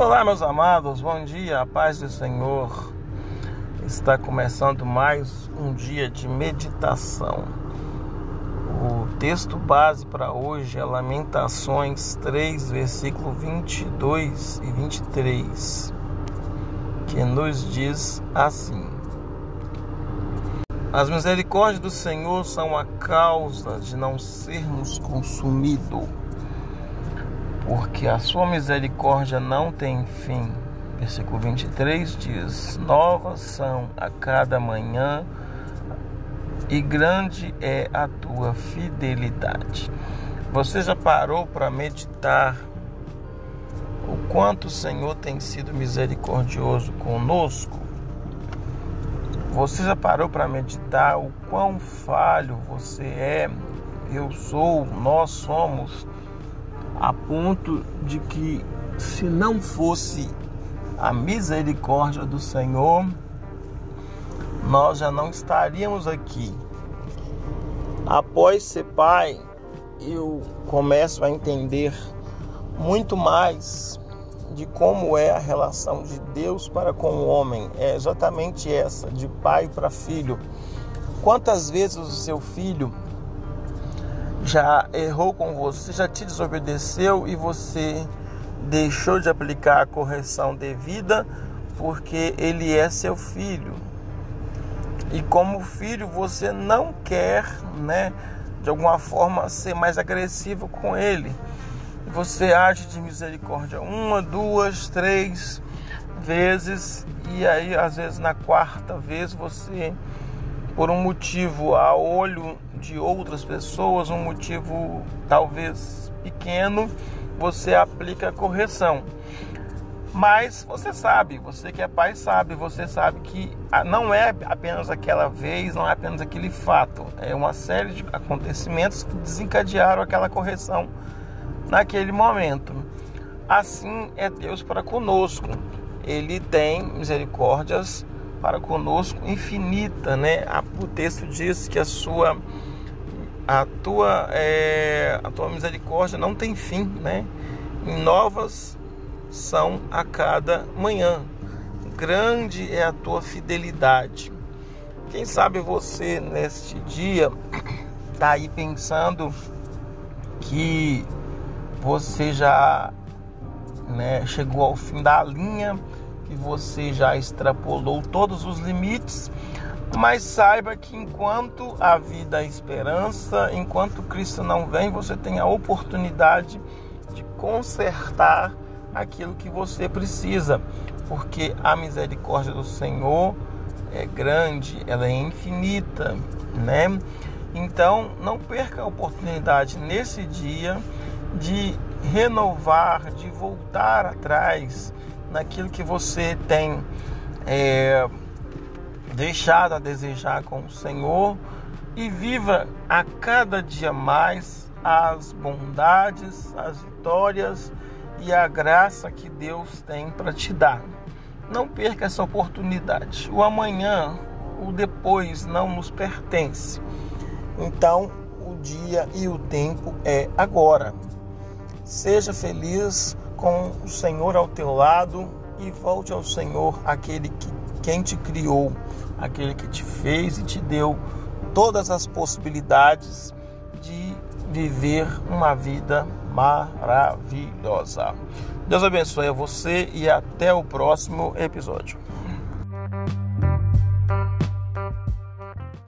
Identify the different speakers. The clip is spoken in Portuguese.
Speaker 1: Olá, meus amados, bom dia, a paz do Senhor. Está começando mais um dia de meditação. O texto base para hoje é Lamentações 3, versículo 22 e 23, que nos diz assim: As misericórdias do Senhor são a causa de não sermos consumidos porque a sua misericórdia não tem fim. Versículo 23 diz: Novas são a cada manhã, e grande é a tua fidelidade. Você já parou para meditar o quanto o Senhor tem sido misericordioso conosco? Você já parou para meditar o quão falho você é, eu sou, nós somos? A ponto de que, se não fosse a misericórdia do Senhor, nós já não estaríamos aqui. Após ser pai, eu começo a entender muito mais de como é a relação de Deus para com o homem. É exatamente essa, de pai para filho. Quantas vezes o seu filho já errou com você, já te desobedeceu e você deixou de aplicar a correção devida porque ele é seu filho. E como filho, você não quer, né, de alguma forma ser mais agressivo com ele. Você age de misericórdia uma, duas, três vezes e aí às vezes na quarta vez você por um motivo a olho de outras pessoas, um motivo talvez pequeno, você aplica a correção. Mas você sabe, você que é pai sabe, você sabe que não é apenas aquela vez, não é apenas aquele fato, é uma série de acontecimentos que desencadearam aquela correção naquele momento. Assim é Deus para conosco. Ele tem misericórdias para conosco infinita, né? O texto diz que a sua a tua é, a tua misericórdia não tem fim, né? Novas são a cada manhã. Grande é a tua fidelidade. Quem sabe você neste dia está aí pensando que você já né, chegou ao fim da linha que você já extrapolou todos os limites, mas saiba que enquanto a vida é esperança, enquanto Cristo não vem, você tem a oportunidade de consertar aquilo que você precisa, porque a misericórdia do Senhor é grande, ela é infinita, né? Então, não perca a oportunidade nesse dia de renovar, de voltar atrás, naquilo que você tem é, deixado a desejar com o Senhor e viva a cada dia mais as bondades, as vitórias e a graça que Deus tem para te dar. Não perca essa oportunidade. O amanhã, o depois não nos pertence. Então, o dia e o tempo é agora. Seja feliz com o Senhor ao teu lado e volte ao Senhor, aquele que quem te criou, aquele que te fez e te deu todas as possibilidades de viver uma vida maravilhosa. Deus abençoe a você e até o próximo episódio.